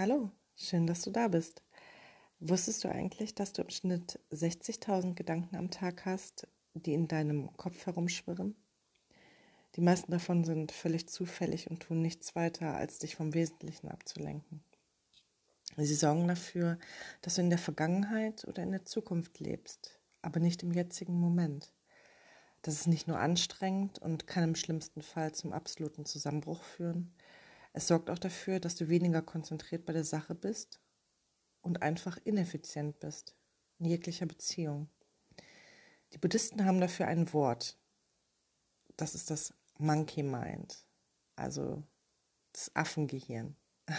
Hallo, schön, dass du da bist. Wusstest du eigentlich, dass du im Schnitt 60.000 Gedanken am Tag hast, die in deinem Kopf herumschwirren? Die meisten davon sind völlig zufällig und tun nichts weiter, als dich vom Wesentlichen abzulenken. Sie sorgen dafür, dass du in der Vergangenheit oder in der Zukunft lebst, aber nicht im jetzigen Moment. Das ist nicht nur anstrengend und kann im schlimmsten Fall zum absoluten Zusammenbruch führen. Es sorgt auch dafür, dass du weniger konzentriert bei der Sache bist und einfach ineffizient bist in jeglicher Beziehung. Die Buddhisten haben dafür ein Wort. Das ist das Monkey Mind, also das Affengehirn.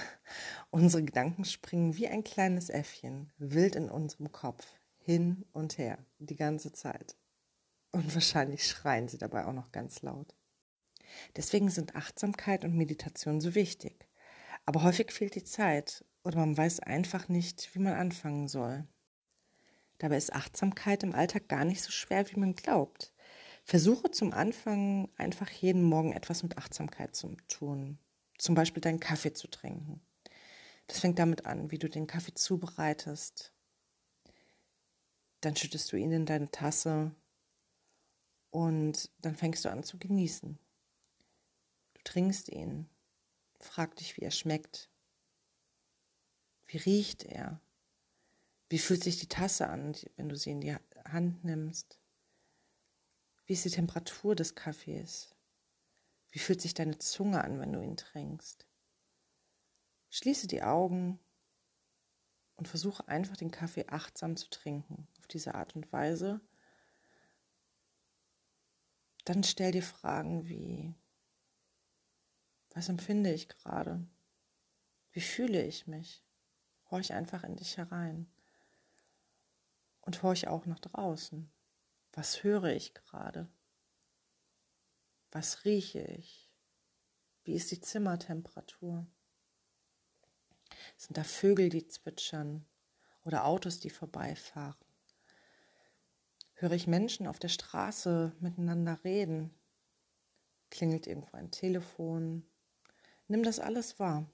Unsere Gedanken springen wie ein kleines Äffchen wild in unserem Kopf hin und her die ganze Zeit. Und wahrscheinlich schreien sie dabei auch noch ganz laut. Deswegen sind Achtsamkeit und Meditation so wichtig. Aber häufig fehlt die Zeit oder man weiß einfach nicht, wie man anfangen soll. Dabei ist Achtsamkeit im Alltag gar nicht so schwer, wie man glaubt. Versuche zum Anfang einfach jeden Morgen etwas mit Achtsamkeit zu tun. Zum Beispiel deinen Kaffee zu trinken. Das fängt damit an, wie du den Kaffee zubereitest. Dann schüttest du ihn in deine Tasse und dann fängst du an zu genießen. Trinkst ihn, frag dich, wie er schmeckt. Wie riecht er? Wie fühlt sich die Tasse an, wenn du sie in die Hand nimmst? Wie ist die Temperatur des Kaffees? Wie fühlt sich deine Zunge an, wenn du ihn trinkst? Schließe die Augen und versuche einfach den Kaffee achtsam zu trinken, auf diese Art und Weise, dann stell dir Fragen wie, was empfinde ich gerade? Wie fühle ich mich? Horch einfach in dich herein. Und horch auch nach draußen. Was höre ich gerade? Was rieche ich? Wie ist die Zimmertemperatur? Sind da Vögel, die zwitschern oder Autos, die vorbeifahren? Höre ich Menschen auf der Straße miteinander reden? Klingelt irgendwo ein Telefon? Nimm das alles wahr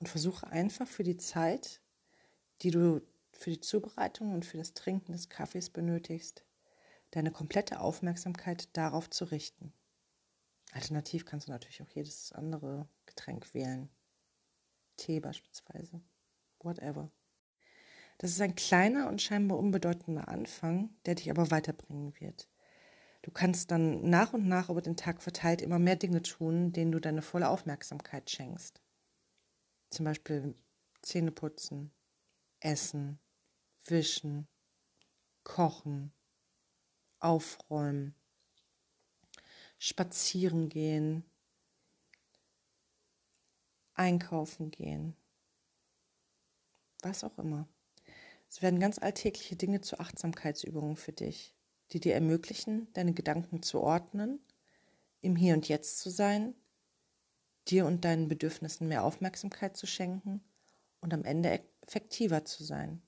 und versuche einfach für die Zeit, die du für die Zubereitung und für das Trinken des Kaffees benötigst, deine komplette Aufmerksamkeit darauf zu richten. Alternativ kannst du natürlich auch jedes andere Getränk wählen. Tee beispielsweise. Whatever. Das ist ein kleiner und scheinbar unbedeutender Anfang, der dich aber weiterbringen wird. Du kannst dann nach und nach über den Tag verteilt immer mehr Dinge tun, denen du deine volle Aufmerksamkeit schenkst. Zum Beispiel Zähne putzen, essen, wischen, kochen, aufräumen, spazieren gehen, einkaufen gehen, was auch immer. Es werden ganz alltägliche Dinge zu Achtsamkeitsübungen für dich, die dir ermöglichen, deine Gedanken zu ordnen, im Hier und Jetzt zu sein, dir und deinen Bedürfnissen mehr Aufmerksamkeit zu schenken und am Ende effektiver zu sein.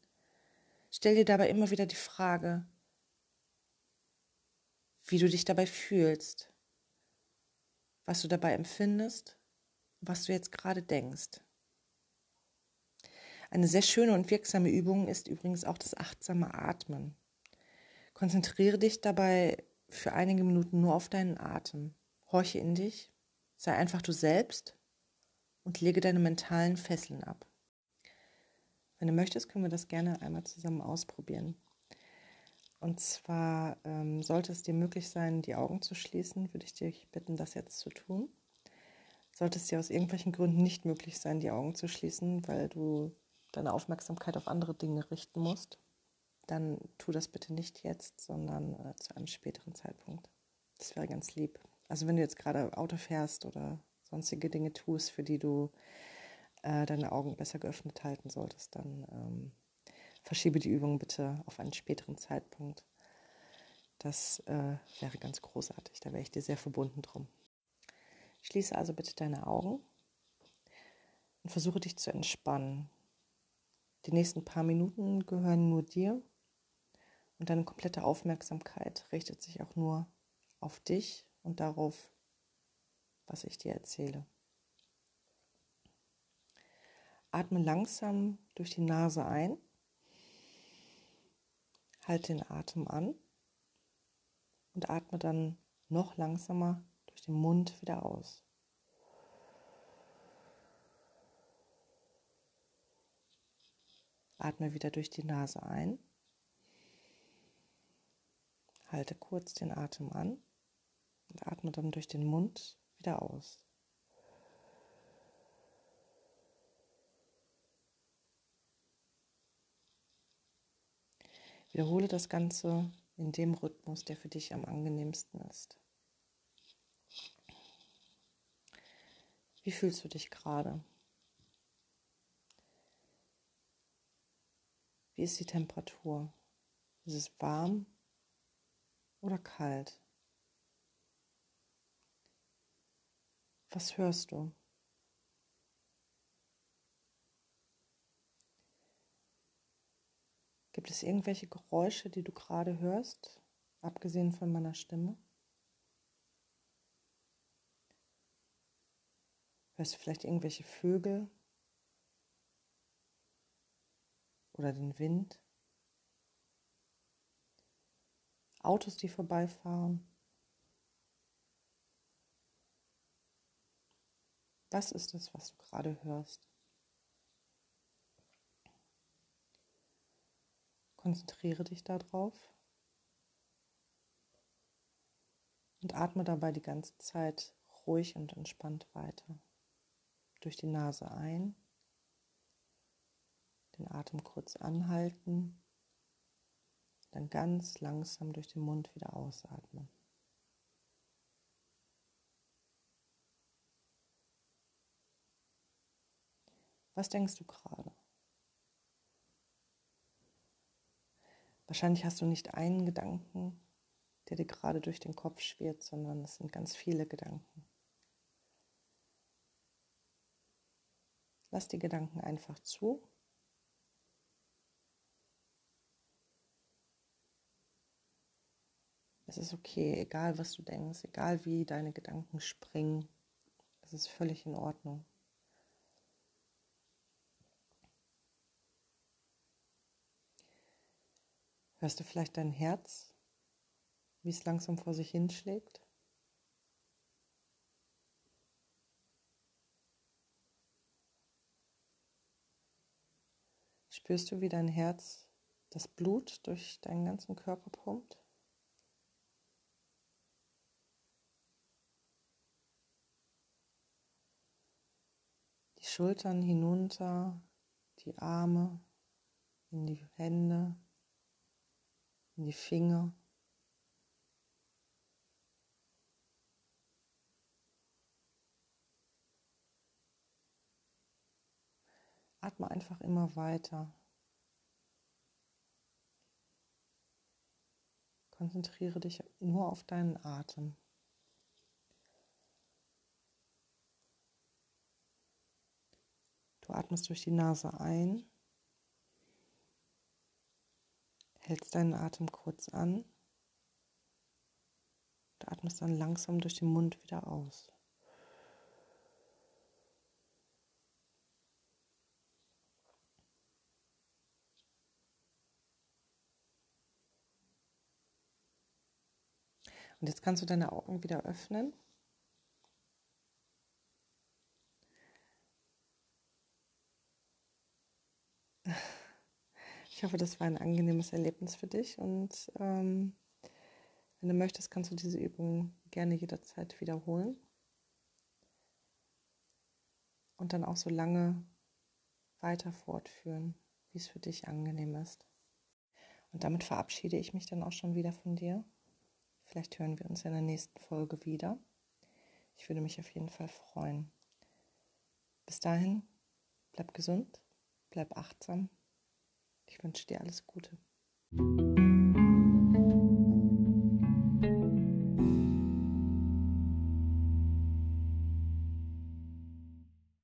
Stell dir dabei immer wieder die Frage, wie du dich dabei fühlst, was du dabei empfindest, was du jetzt gerade denkst. Eine sehr schöne und wirksame Übung ist übrigens auch das achtsame Atmen. Konzentriere dich dabei für einige Minuten nur auf deinen Atem. Horche in dich, sei einfach du selbst und lege deine mentalen Fesseln ab. Wenn du möchtest, können wir das gerne einmal zusammen ausprobieren. Und zwar ähm, sollte es dir möglich sein, die Augen zu schließen, würde ich dich bitten, das jetzt zu tun. Sollte es dir aus irgendwelchen Gründen nicht möglich sein, die Augen zu schließen, weil du deine Aufmerksamkeit auf andere Dinge richten musst, dann tu das bitte nicht jetzt, sondern äh, zu einem späteren Zeitpunkt. Das wäre ganz lieb. Also wenn du jetzt gerade Auto fährst oder sonstige Dinge tust, für die du äh, deine Augen besser geöffnet halten solltest, dann ähm, verschiebe die Übung bitte auf einen späteren Zeitpunkt. Das äh, wäre ganz großartig. Da wäre ich dir sehr verbunden drum. Schließe also bitte deine Augen und versuche dich zu entspannen. Die nächsten paar Minuten gehören nur dir und deine komplette Aufmerksamkeit richtet sich auch nur auf dich und darauf, was ich dir erzähle. Atme langsam durch die Nase ein. Halte den Atem an und atme dann noch langsamer durch den Mund wieder aus. Atme wieder durch die Nase ein. Halte kurz den Atem an und atme dann durch den Mund wieder aus. Wiederhole das Ganze in dem Rhythmus, der für dich am angenehmsten ist. Wie fühlst du dich gerade? Wie ist die Temperatur? Ist es warm oder kalt? Was hörst du? Gibt es irgendwelche Geräusche, die du gerade hörst, abgesehen von meiner Stimme? Hörst du vielleicht irgendwelche Vögel oder den Wind? Autos, die vorbeifahren? Was ist es, was du gerade hörst? Konzentriere dich darauf und atme dabei die ganze Zeit ruhig und entspannt weiter. Durch die Nase ein, den Atem kurz anhalten, dann ganz langsam durch den Mund wieder ausatmen. Was denkst du gerade? Wahrscheinlich hast du nicht einen Gedanken, der dir gerade durch den Kopf schwirrt, sondern es sind ganz viele Gedanken. Lass die Gedanken einfach zu. Es ist okay, egal was du denkst, egal wie deine Gedanken springen. Es ist völlig in Ordnung. Hörst du vielleicht dein Herz, wie es langsam vor sich hinschlägt? Spürst du, wie dein Herz das Blut durch deinen ganzen Körper pumpt? Die Schultern hinunter, die Arme in die Hände, in die Finger. Atme einfach immer weiter. Konzentriere dich nur auf deinen Atem. Du atmest durch die Nase ein hältst deinen Atem kurz an und atmest dann langsam durch den Mund wieder aus. Und jetzt kannst du deine Augen wieder öffnen. Ich hoffe, das war ein angenehmes Erlebnis für dich und ähm, wenn du möchtest, kannst du diese Übung gerne jederzeit wiederholen und dann auch so lange weiter fortführen, wie es für dich angenehm ist. Und damit verabschiede ich mich dann auch schon wieder von dir. Vielleicht hören wir uns in der nächsten Folge wieder. Ich würde mich auf jeden Fall freuen. Bis dahin, bleib gesund, bleib achtsam ich wünsche dir alles Gute.